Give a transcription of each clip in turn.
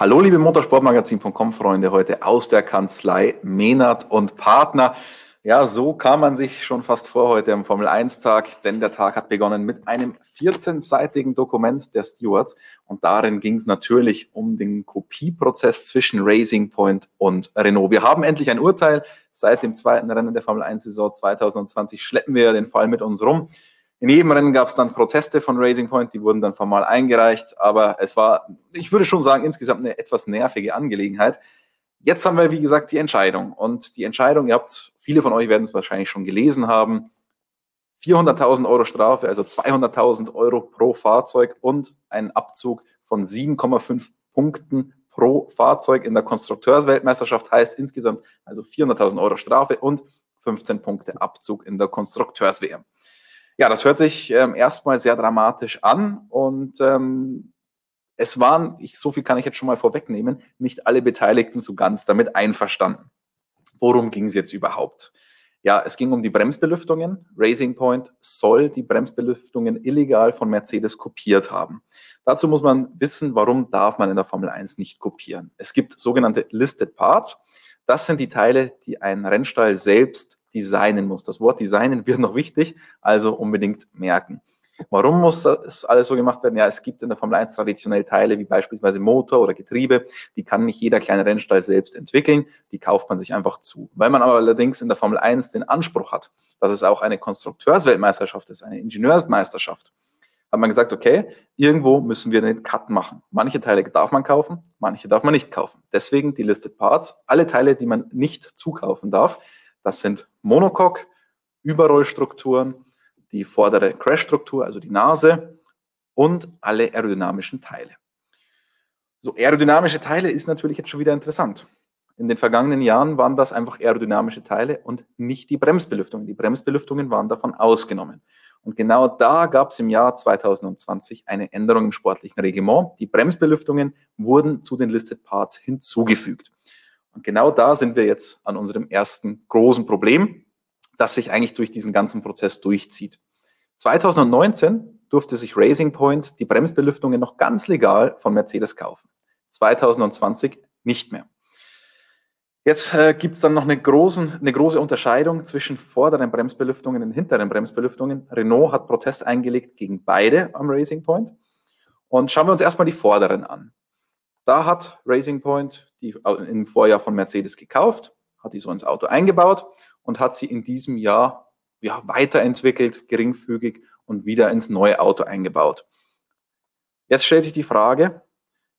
Hallo, liebe Motorsportmagazin.com Freunde, heute aus der Kanzlei Menard und Partner. Ja, so kam man sich schon fast vor heute am Formel 1 Tag, denn der Tag hat begonnen mit einem 14-seitigen Dokument der Stewards und darin ging es natürlich um den Kopieprozess zwischen Racing Point und Renault. Wir haben endlich ein Urteil. Seit dem zweiten Rennen der Formel 1 Saison 2020 schleppen wir den Fall mit uns rum. In jedem Rennen gab es dann Proteste von Racing Point, die wurden dann formal eingereicht, aber es war, ich würde schon sagen, insgesamt eine etwas nervige Angelegenheit. Jetzt haben wir, wie gesagt, die Entscheidung. Und die Entscheidung, ihr habt, viele von euch werden es wahrscheinlich schon gelesen haben, 400.000 Euro Strafe, also 200.000 Euro pro Fahrzeug und ein Abzug von 7,5 Punkten pro Fahrzeug in der Konstrukteursweltmeisterschaft heißt insgesamt also 400.000 Euro Strafe und 15 Punkte Abzug in der Konstrukteurs-WM. Ja, das hört sich ähm, erstmal sehr dramatisch an und ähm, es waren, ich, so viel kann ich jetzt schon mal vorwegnehmen, nicht alle Beteiligten so ganz damit einverstanden. Worum ging es jetzt überhaupt? Ja, es ging um die Bremsbelüftungen. Racing Point soll die Bremsbelüftungen illegal von Mercedes kopiert haben. Dazu muss man wissen, warum darf man in der Formel 1 nicht kopieren. Es gibt sogenannte Listed Parts. Das sind die Teile, die ein Rennstall selbst designen muss. Das Wort designen wird noch wichtig, also unbedingt merken. Warum muss das alles so gemacht werden? Ja, es gibt in der Formel 1 traditionell Teile wie beispielsweise Motor oder Getriebe, die kann nicht jeder kleine Rennstall selbst entwickeln, die kauft man sich einfach zu. Weil man aber allerdings in der Formel 1 den Anspruch hat, dass es auch eine Konstrukteursweltmeisterschaft ist, eine Ingenieursmeisterschaft, hat man gesagt, okay, irgendwo müssen wir den Cut machen. Manche Teile darf man kaufen, manche darf man nicht kaufen. Deswegen die Listed Parts, alle Teile, die man nicht zukaufen darf, das sind Monocoque, Überrollstrukturen, die vordere Crash-Struktur, also die Nase und alle aerodynamischen Teile. So aerodynamische Teile ist natürlich jetzt schon wieder interessant. In den vergangenen Jahren waren das einfach aerodynamische Teile und nicht die Bremsbelüftungen. Die Bremsbelüftungen waren davon ausgenommen. Und genau da gab es im Jahr 2020 eine Änderung im sportlichen Reglement. Die Bremsbelüftungen wurden zu den Listed Parts hinzugefügt. Und genau da sind wir jetzt an unserem ersten großen Problem, das sich eigentlich durch diesen ganzen Prozess durchzieht. 2019 durfte sich Racing Point die Bremsbelüftungen noch ganz legal von Mercedes kaufen. 2020 nicht mehr. Jetzt äh, gibt es dann noch eine, großen, eine große Unterscheidung zwischen vorderen Bremsbelüftungen und hinteren Bremsbelüftungen. Renault hat Protest eingelegt gegen beide am Racing Point. Und schauen wir uns erstmal die vorderen an. Da hat Racing Point die im Vorjahr von Mercedes gekauft, hat die so ins Auto eingebaut und hat sie in diesem Jahr ja, weiterentwickelt, geringfügig und wieder ins neue Auto eingebaut. Jetzt stellt sich die Frage,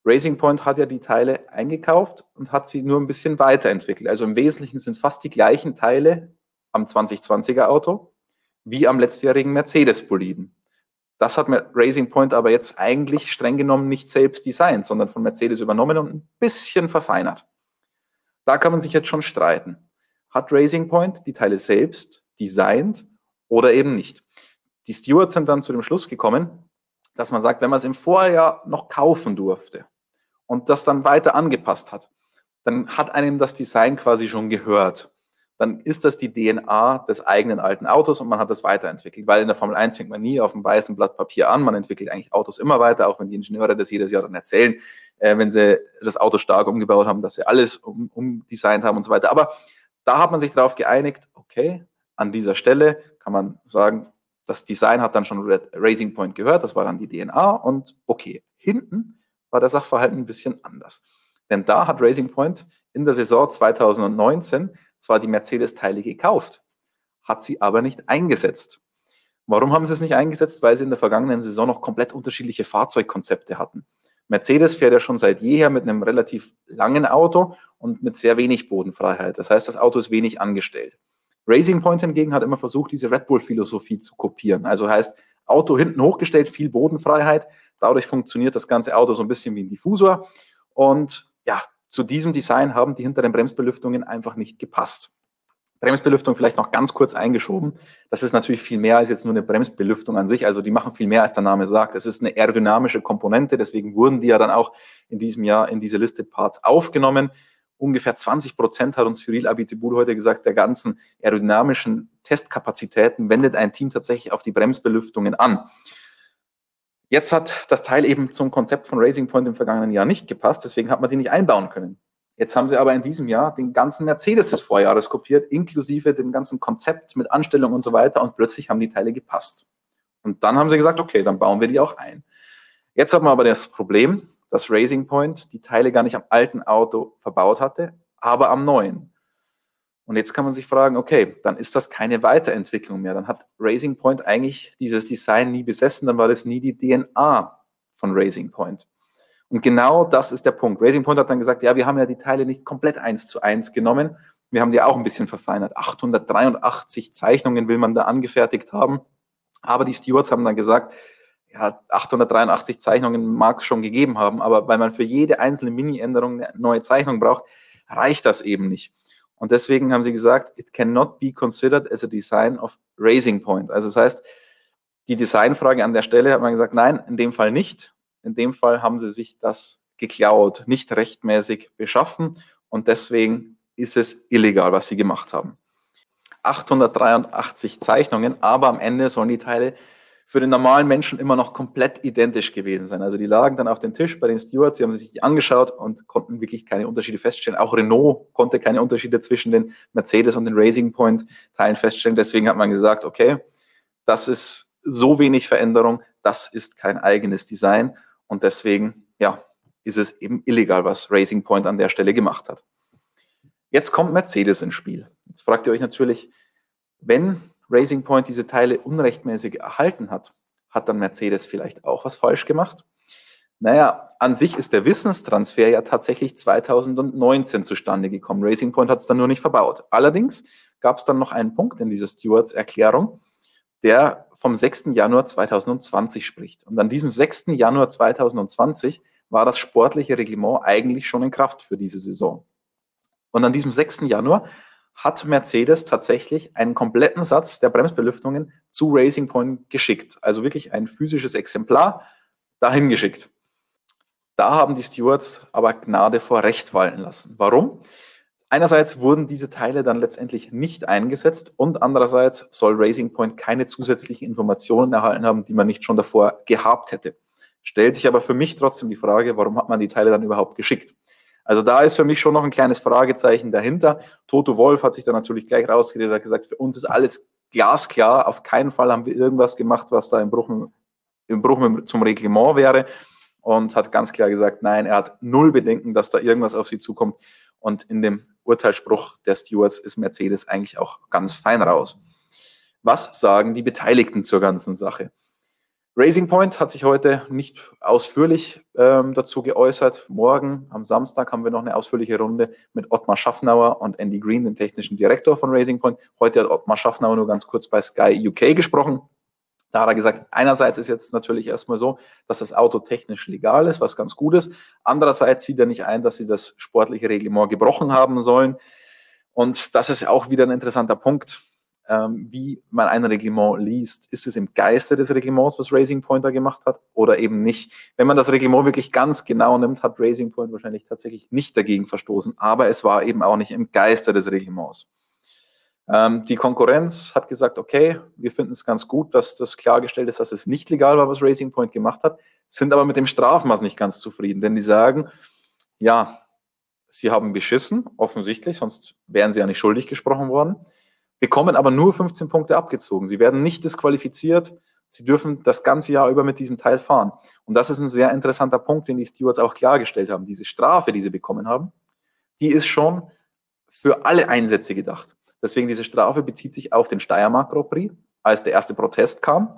Racing Point hat ja die Teile eingekauft und hat sie nur ein bisschen weiterentwickelt. Also im Wesentlichen sind fast die gleichen Teile am 2020er Auto wie am letztjährigen Mercedes-Boliden. Das hat Racing Point aber jetzt eigentlich streng genommen nicht selbst designt, sondern von Mercedes übernommen und ein bisschen verfeinert. Da kann man sich jetzt schon streiten. Hat Racing Point die Teile selbst designt oder eben nicht? Die Stewards sind dann zu dem Schluss gekommen, dass man sagt, wenn man es im Vorjahr noch kaufen durfte und das dann weiter angepasst hat, dann hat einem das Design quasi schon gehört dann ist das die DNA des eigenen alten Autos und man hat das weiterentwickelt. Weil in der Formel 1 fängt man nie auf einem weißen Blatt Papier an. Man entwickelt eigentlich Autos immer weiter, auch wenn die Ingenieure das jedes Jahr dann erzählen, äh, wenn sie das Auto stark umgebaut haben, dass sie alles um, umdesignt haben und so weiter. Aber da hat man sich darauf geeinigt, okay, an dieser Stelle kann man sagen, das Design hat dann schon Racing Point gehört, das war dann die DNA und okay, hinten war der Sachverhalt ein bisschen anders. Denn da hat Racing Point in der Saison 2019 zwar die Mercedes-Teile gekauft, hat sie aber nicht eingesetzt. Warum haben sie es nicht eingesetzt? Weil sie in der vergangenen Saison noch komplett unterschiedliche Fahrzeugkonzepte hatten. Mercedes fährt ja schon seit jeher mit einem relativ langen Auto und mit sehr wenig Bodenfreiheit. Das heißt, das Auto ist wenig angestellt. Racing Point hingegen hat immer versucht, diese Red Bull-Philosophie zu kopieren. Also heißt, Auto hinten hochgestellt, viel Bodenfreiheit. Dadurch funktioniert das ganze Auto so ein bisschen wie ein Diffusor. Und ja, zu diesem Design haben die hinteren Bremsbelüftungen einfach nicht gepasst. Bremsbelüftung vielleicht noch ganz kurz eingeschoben. Das ist natürlich viel mehr als jetzt nur eine Bremsbelüftung an sich. Also die machen viel mehr, als der Name sagt. Es ist eine aerodynamische Komponente. Deswegen wurden die ja dann auch in diesem Jahr in diese Listed Parts aufgenommen. Ungefähr 20 Prozent hat uns Cyril Abitibul heute gesagt, der ganzen aerodynamischen Testkapazitäten wendet ein Team tatsächlich auf die Bremsbelüftungen an. Jetzt hat das Teil eben zum Konzept von Racing Point im vergangenen Jahr nicht gepasst, deswegen hat man die nicht einbauen können. Jetzt haben sie aber in diesem Jahr den ganzen Mercedes des Vorjahres kopiert, inklusive dem ganzen Konzept mit Anstellung und so weiter und plötzlich haben die Teile gepasst. Und dann haben sie gesagt, okay, dann bauen wir die auch ein. Jetzt haben wir aber das Problem, dass Racing Point die Teile gar nicht am alten Auto verbaut hatte, aber am neuen. Und jetzt kann man sich fragen, okay, dann ist das keine Weiterentwicklung mehr. Dann hat Racing Point eigentlich dieses Design nie besessen, dann war das nie die DNA von Racing Point. Und genau das ist der Punkt. Racing Point hat dann gesagt, ja, wir haben ja die Teile nicht komplett eins zu eins genommen. Wir haben die auch ein bisschen verfeinert. 883 Zeichnungen will man da angefertigt haben. Aber die Stewards haben dann gesagt, ja, 883 Zeichnungen mag es schon gegeben haben, aber weil man für jede einzelne Mini-Änderung eine neue Zeichnung braucht, reicht das eben nicht. Und deswegen haben sie gesagt, it cannot be considered as a design of Raising Point. Also das heißt, die Designfrage an der Stelle hat man gesagt, nein, in dem Fall nicht. In dem Fall haben sie sich das geklaut, nicht rechtmäßig beschaffen und deswegen ist es illegal, was sie gemacht haben. 883 Zeichnungen, aber am Ende sollen die Teile für den normalen Menschen immer noch komplett identisch gewesen sein. Also die lagen dann auf dem Tisch bei den Stewards, sie haben sich die angeschaut und konnten wirklich keine Unterschiede feststellen. Auch Renault konnte keine Unterschiede zwischen den Mercedes und den Racing Point Teilen feststellen. Deswegen hat man gesagt, okay, das ist so wenig Veränderung, das ist kein eigenes Design und deswegen, ja, ist es eben illegal, was Racing Point an der Stelle gemacht hat. Jetzt kommt Mercedes ins Spiel. Jetzt fragt ihr euch natürlich, wenn Racing Point diese Teile unrechtmäßig erhalten hat, hat dann Mercedes vielleicht auch was falsch gemacht? Naja, an sich ist der Wissenstransfer ja tatsächlich 2019 zustande gekommen. Racing Point hat es dann nur nicht verbaut. Allerdings gab es dann noch einen Punkt in dieser Stewards Erklärung, der vom 6. Januar 2020 spricht. Und an diesem 6. Januar 2020 war das sportliche Reglement eigentlich schon in Kraft für diese Saison. Und an diesem 6. Januar hat Mercedes tatsächlich einen kompletten Satz der Bremsbelüftungen zu Racing Point geschickt. Also wirklich ein physisches Exemplar dahin geschickt. Da haben die Stewards aber Gnade vor Recht walten lassen. Warum? Einerseits wurden diese Teile dann letztendlich nicht eingesetzt und andererseits soll Racing Point keine zusätzlichen Informationen erhalten haben, die man nicht schon davor gehabt hätte. Stellt sich aber für mich trotzdem die Frage, warum hat man die Teile dann überhaupt geschickt? Also da ist für mich schon noch ein kleines Fragezeichen dahinter. Toto Wolf hat sich da natürlich gleich rausgeredet, hat gesagt, für uns ist alles glasklar. Auf keinen Fall haben wir irgendwas gemacht, was da im Bruch, im Bruch zum Reglement wäre. Und hat ganz klar gesagt, nein, er hat null Bedenken, dass da irgendwas auf sie zukommt. Und in dem Urteilsspruch der Stewards ist Mercedes eigentlich auch ganz fein raus. Was sagen die Beteiligten zur ganzen Sache? Racing Point hat sich heute nicht ausführlich ähm, dazu geäußert. Morgen am Samstag haben wir noch eine ausführliche Runde mit Ottmar Schaffnauer und Andy Green, dem technischen Direktor von Racing Point. Heute hat Ottmar Schaffnauer nur ganz kurz bei Sky UK gesprochen. Da hat er gesagt, einerseits ist jetzt natürlich erstmal so, dass das Auto technisch legal ist, was ganz gut ist. Andererseits sieht er nicht ein, dass sie das sportliche Reglement gebrochen haben sollen. Und das ist auch wieder ein interessanter Punkt wie man ein Reglement liest. Ist es im Geiste des Reglements, was Racing Point da gemacht hat, oder eben nicht? Wenn man das Reglement wirklich ganz genau nimmt, hat Racing Point wahrscheinlich tatsächlich nicht dagegen verstoßen, aber es war eben auch nicht im Geiste des Reglements. Ähm, die Konkurrenz hat gesagt, okay, wir finden es ganz gut, dass das klargestellt ist, dass es nicht legal war, was Racing Point gemacht hat, sind aber mit dem Strafmaß nicht ganz zufrieden, denn die sagen, ja, sie haben beschissen, offensichtlich, sonst wären sie ja nicht schuldig gesprochen worden bekommen aber nur 15 Punkte abgezogen. Sie werden nicht disqualifiziert. Sie dürfen das ganze Jahr über mit diesem Teil fahren. Und das ist ein sehr interessanter Punkt, den die Stewards auch klargestellt haben. Diese Strafe, die sie bekommen haben, die ist schon für alle Einsätze gedacht. Deswegen diese Strafe bezieht sich auf den Steiermark Grand Prix, als der erste Protest kam.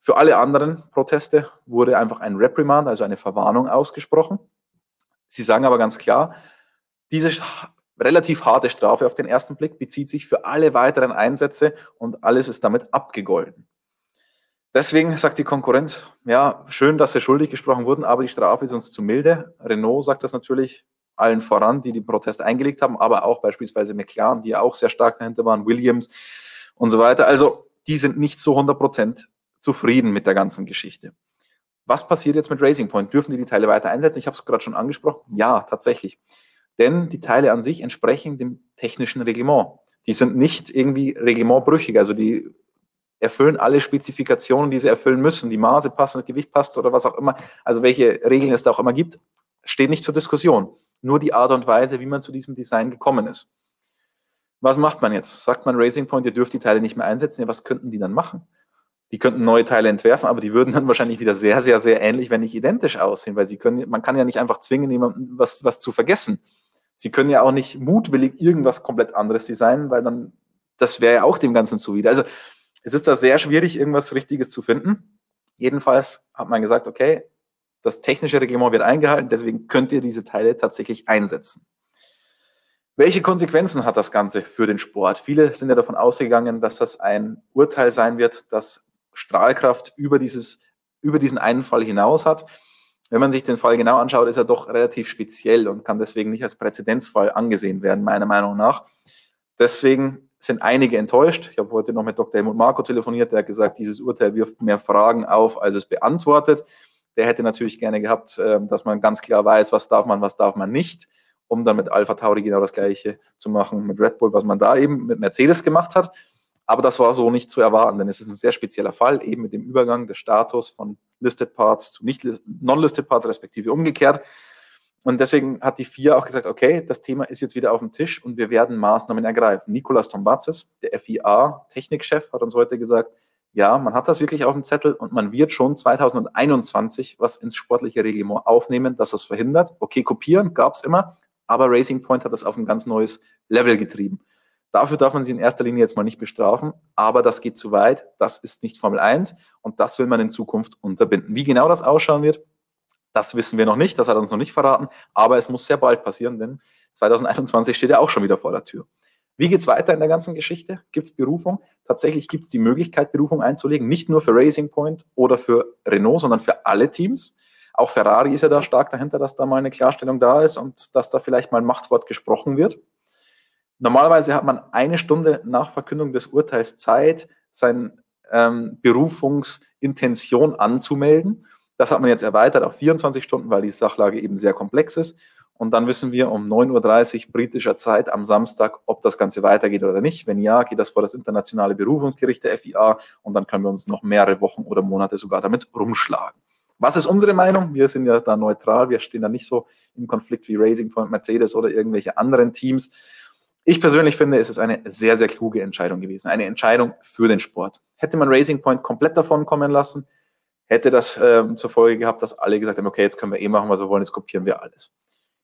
Für alle anderen Proteste wurde einfach ein Reprimand, also eine Verwarnung ausgesprochen. Sie sagen aber ganz klar, diese relativ harte Strafe auf den ersten Blick, bezieht sich für alle weiteren Einsätze und alles ist damit abgegolten. Deswegen sagt die Konkurrenz, ja, schön, dass sie schuldig gesprochen wurden, aber die Strafe ist uns zu milde. Renault sagt das natürlich allen voran, die den Protest eingelegt haben, aber auch beispielsweise McLaren, die ja auch sehr stark dahinter waren, Williams und so weiter. Also die sind nicht zu 100 Prozent zufrieden mit der ganzen Geschichte. Was passiert jetzt mit Racing Point? Dürfen die die Teile weiter einsetzen? Ich habe es gerade schon angesprochen. Ja, tatsächlich denn die Teile an sich entsprechen dem technischen Reglement. Die sind nicht irgendwie reglementbrüchig, also die erfüllen alle Spezifikationen, die sie erfüllen müssen. Die Maße passen, das Gewicht passt oder was auch immer. Also welche Regeln es da auch immer gibt, steht nicht zur Diskussion. Nur die Art und Weise, wie man zu diesem Design gekommen ist. Was macht man jetzt? Sagt man Racing Point, ihr dürft die Teile nicht mehr einsetzen. Ja, was könnten die dann machen? Die könnten neue Teile entwerfen, aber die würden dann wahrscheinlich wieder sehr, sehr, sehr ähnlich, wenn nicht identisch aussehen, weil sie können, man kann ja nicht einfach zwingen, jemanden was, was zu vergessen. Sie können ja auch nicht mutwillig irgendwas komplett anderes designen, weil dann, das wäre ja auch dem Ganzen zuwider. Also, es ist da sehr schwierig, irgendwas Richtiges zu finden. Jedenfalls hat man gesagt, okay, das technische Reglement wird eingehalten, deswegen könnt ihr diese Teile tatsächlich einsetzen. Welche Konsequenzen hat das Ganze für den Sport? Viele sind ja davon ausgegangen, dass das ein Urteil sein wird, das Strahlkraft über, dieses, über diesen einen Fall hinaus hat. Wenn man sich den Fall genau anschaut, ist er doch relativ speziell und kann deswegen nicht als Präzedenzfall angesehen werden, meiner Meinung nach. Deswegen sind einige enttäuscht. Ich habe heute noch mit Dr. Helmut Marco telefoniert, der hat gesagt, dieses Urteil wirft mehr Fragen auf, als es beantwortet. Der hätte natürlich gerne gehabt, ähm, dass man ganz klar weiß, was darf man, was darf man nicht, um dann mit Alpha Tauri genau das Gleiche zu machen mit Red Bull, was man da eben mit Mercedes gemacht hat. Aber das war so nicht zu erwarten, denn es ist ein sehr spezieller Fall, eben mit dem Übergang des Status von Listed Parts zu Non-Listed Parts, respektive umgekehrt. Und deswegen hat die FIA auch gesagt, okay, das Thema ist jetzt wieder auf dem Tisch und wir werden Maßnahmen ergreifen. Nikolas Tombatzes, der FIA-Technikchef, hat uns heute gesagt, ja, man hat das wirklich auf dem Zettel und man wird schon 2021 was ins sportliche Reglement aufnehmen, das das verhindert. Okay, kopieren gab es immer, aber Racing Point hat das auf ein ganz neues Level getrieben. Dafür darf man sie in erster Linie jetzt mal nicht bestrafen, aber das geht zu weit. Das ist nicht Formel 1 und das will man in Zukunft unterbinden. Wie genau das ausschauen wird, das wissen wir noch nicht, das hat uns noch nicht verraten, aber es muss sehr bald passieren, denn 2021 steht ja auch schon wieder vor der Tür. Wie geht es weiter in der ganzen Geschichte? Gibt es Berufung? Tatsächlich gibt es die Möglichkeit, Berufung einzulegen, nicht nur für Racing Point oder für Renault, sondern für alle Teams. Auch Ferrari ist ja da stark dahinter, dass da mal eine Klarstellung da ist und dass da vielleicht mal ein Machtwort gesprochen wird. Normalerweise hat man eine Stunde nach Verkündung des Urteils Zeit, seine ähm, Berufungsintention anzumelden. Das hat man jetzt erweitert auf 24 Stunden, weil die Sachlage eben sehr komplex ist. Und dann wissen wir um 9.30 Uhr britischer Zeit am Samstag, ob das Ganze weitergeht oder nicht. Wenn ja, geht das vor das internationale Berufungsgericht der FIA und dann können wir uns noch mehrere Wochen oder Monate sogar damit rumschlagen. Was ist unsere Meinung? Wir sind ja da neutral, wir stehen da nicht so im Konflikt wie Racing Point, Mercedes oder irgendwelche anderen Teams. Ich persönlich finde, es ist eine sehr, sehr kluge Entscheidung gewesen. Eine Entscheidung für den Sport. Hätte man Racing Point komplett davon kommen lassen, hätte das ähm, zur Folge gehabt, dass alle gesagt haben, okay, jetzt können wir eh machen, was wir wollen, jetzt kopieren wir alles.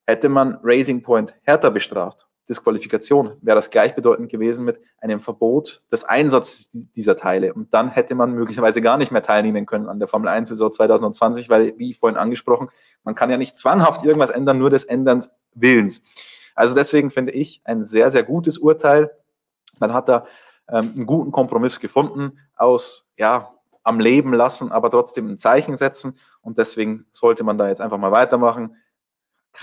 Hätte man Racing Point härter bestraft, Disqualifikation, wäre das gleichbedeutend gewesen mit einem Verbot des Einsatzes dieser Teile. Und dann hätte man möglicherweise gar nicht mehr teilnehmen können an der Formel 1 Saison 2020, weil, wie vorhin angesprochen, man kann ja nicht zwanghaft irgendwas ändern, nur des Änderns Willens. Also deswegen finde ich ein sehr, sehr gutes Urteil. Man hat da ähm, einen guten Kompromiss gefunden aus, ja, am Leben lassen, aber trotzdem ein Zeichen setzen. Und deswegen sollte man da jetzt einfach mal weitermachen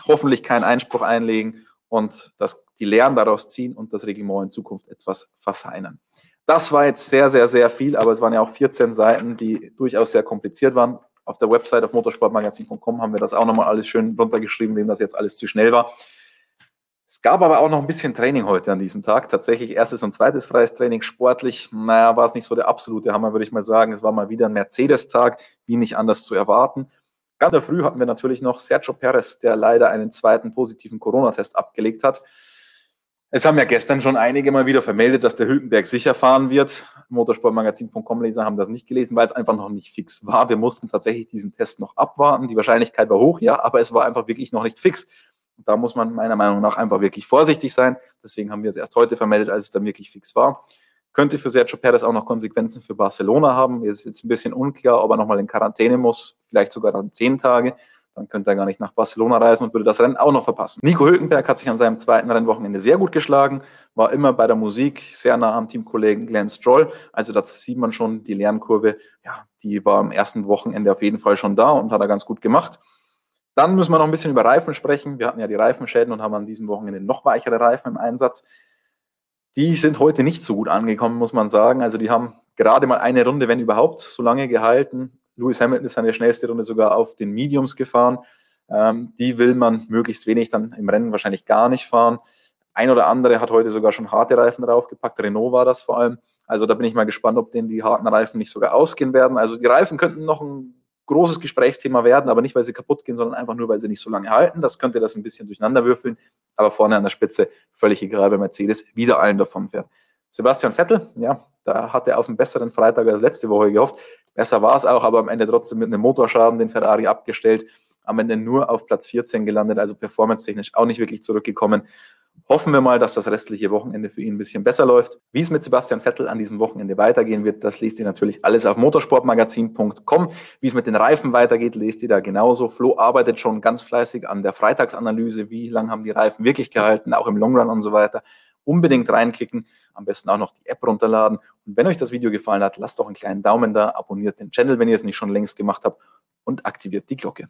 hoffentlich keinen Einspruch einlegen und das, die Lehren daraus ziehen und das Reglement in Zukunft etwas verfeinern. Das war jetzt sehr, sehr, sehr viel, aber es waren ja auch 14 Seiten, die durchaus sehr kompliziert waren. Auf der Website auf motorsportmagazin.com haben wir das auch nochmal alles schön runtergeschrieben, wem das jetzt alles zu schnell war. Es gab aber auch noch ein bisschen Training heute an diesem Tag. Tatsächlich erstes und zweites freies Training. Sportlich, naja, war es nicht so der absolute Hammer, würde ich mal sagen. Es war mal wieder ein Mercedes-Tag, wie nicht anders zu erwarten. Ganz früh hatten wir natürlich noch Sergio Perez, der leider einen zweiten positiven Corona-Test abgelegt hat. Es haben ja gestern schon einige mal wieder vermeldet, dass der Hülkenberg sicher fahren wird. Motorsportmagazin.com Leser haben das nicht gelesen, weil es einfach noch nicht fix war. Wir mussten tatsächlich diesen Test noch abwarten. Die Wahrscheinlichkeit war hoch, ja, aber es war einfach wirklich noch nicht fix. Da muss man meiner Meinung nach einfach wirklich vorsichtig sein. Deswegen haben wir es erst heute vermeldet, als es dann wirklich fix war. Könnte für Sergio Perez auch noch Konsequenzen für Barcelona haben. Es ist jetzt ein bisschen unklar, ob er nochmal in Quarantäne muss, vielleicht sogar dann zehn Tage. Dann könnte er gar nicht nach Barcelona reisen und würde das Rennen auch noch verpassen. Nico Hülkenberg hat sich an seinem zweiten Rennwochenende sehr gut geschlagen, war immer bei der Musik sehr nah am Teamkollegen Glenn Stroll. Also das sieht man schon, die Lernkurve, ja, die war am ersten Wochenende auf jeden Fall schon da und hat er ganz gut gemacht. Dann müssen wir noch ein bisschen über Reifen sprechen. Wir hatten ja die Reifenschäden und haben an diesem Wochenende noch weichere Reifen im Einsatz. Die sind heute nicht so gut angekommen, muss man sagen. Also die haben gerade mal eine Runde, wenn überhaupt, so lange gehalten. Lewis Hamilton ist seine schnellste Runde sogar auf den Mediums gefahren. Ähm, die will man möglichst wenig dann im Rennen wahrscheinlich gar nicht fahren. Ein oder andere hat heute sogar schon harte Reifen draufgepackt. Renault war das vor allem. Also da bin ich mal gespannt, ob denen die harten Reifen nicht sogar ausgehen werden. Also die Reifen könnten noch ein großes Gesprächsthema werden, aber nicht, weil sie kaputt gehen, sondern einfach nur, weil sie nicht so lange halten. Das könnte das ein bisschen durcheinander würfeln, aber vorne an der Spitze völlig egal, bei Mercedes wieder allen davon fährt. Sebastian Vettel, ja, da hat er auf einen besseren Freitag als letzte Woche gehofft. Besser war es auch, aber am Ende trotzdem mit einem Motorschaden den Ferrari abgestellt. Am Ende nur auf Platz 14 gelandet, also performance-technisch auch nicht wirklich zurückgekommen. Hoffen wir mal, dass das restliche Wochenende für ihn ein bisschen besser läuft. Wie es mit Sebastian Vettel an diesem Wochenende weitergehen wird, das lest ihr natürlich alles auf motorsportmagazin.com. Wie es mit den Reifen weitergeht, lest ihr da genauso. Flo arbeitet schon ganz fleißig an der Freitagsanalyse. Wie lange haben die Reifen wirklich gehalten, auch im Long Run und so weiter. Unbedingt reinklicken, am besten auch noch die App runterladen. Und wenn euch das Video gefallen hat, lasst doch einen kleinen Daumen da, abonniert den Channel, wenn ihr es nicht schon längst gemacht habt und aktiviert die Glocke.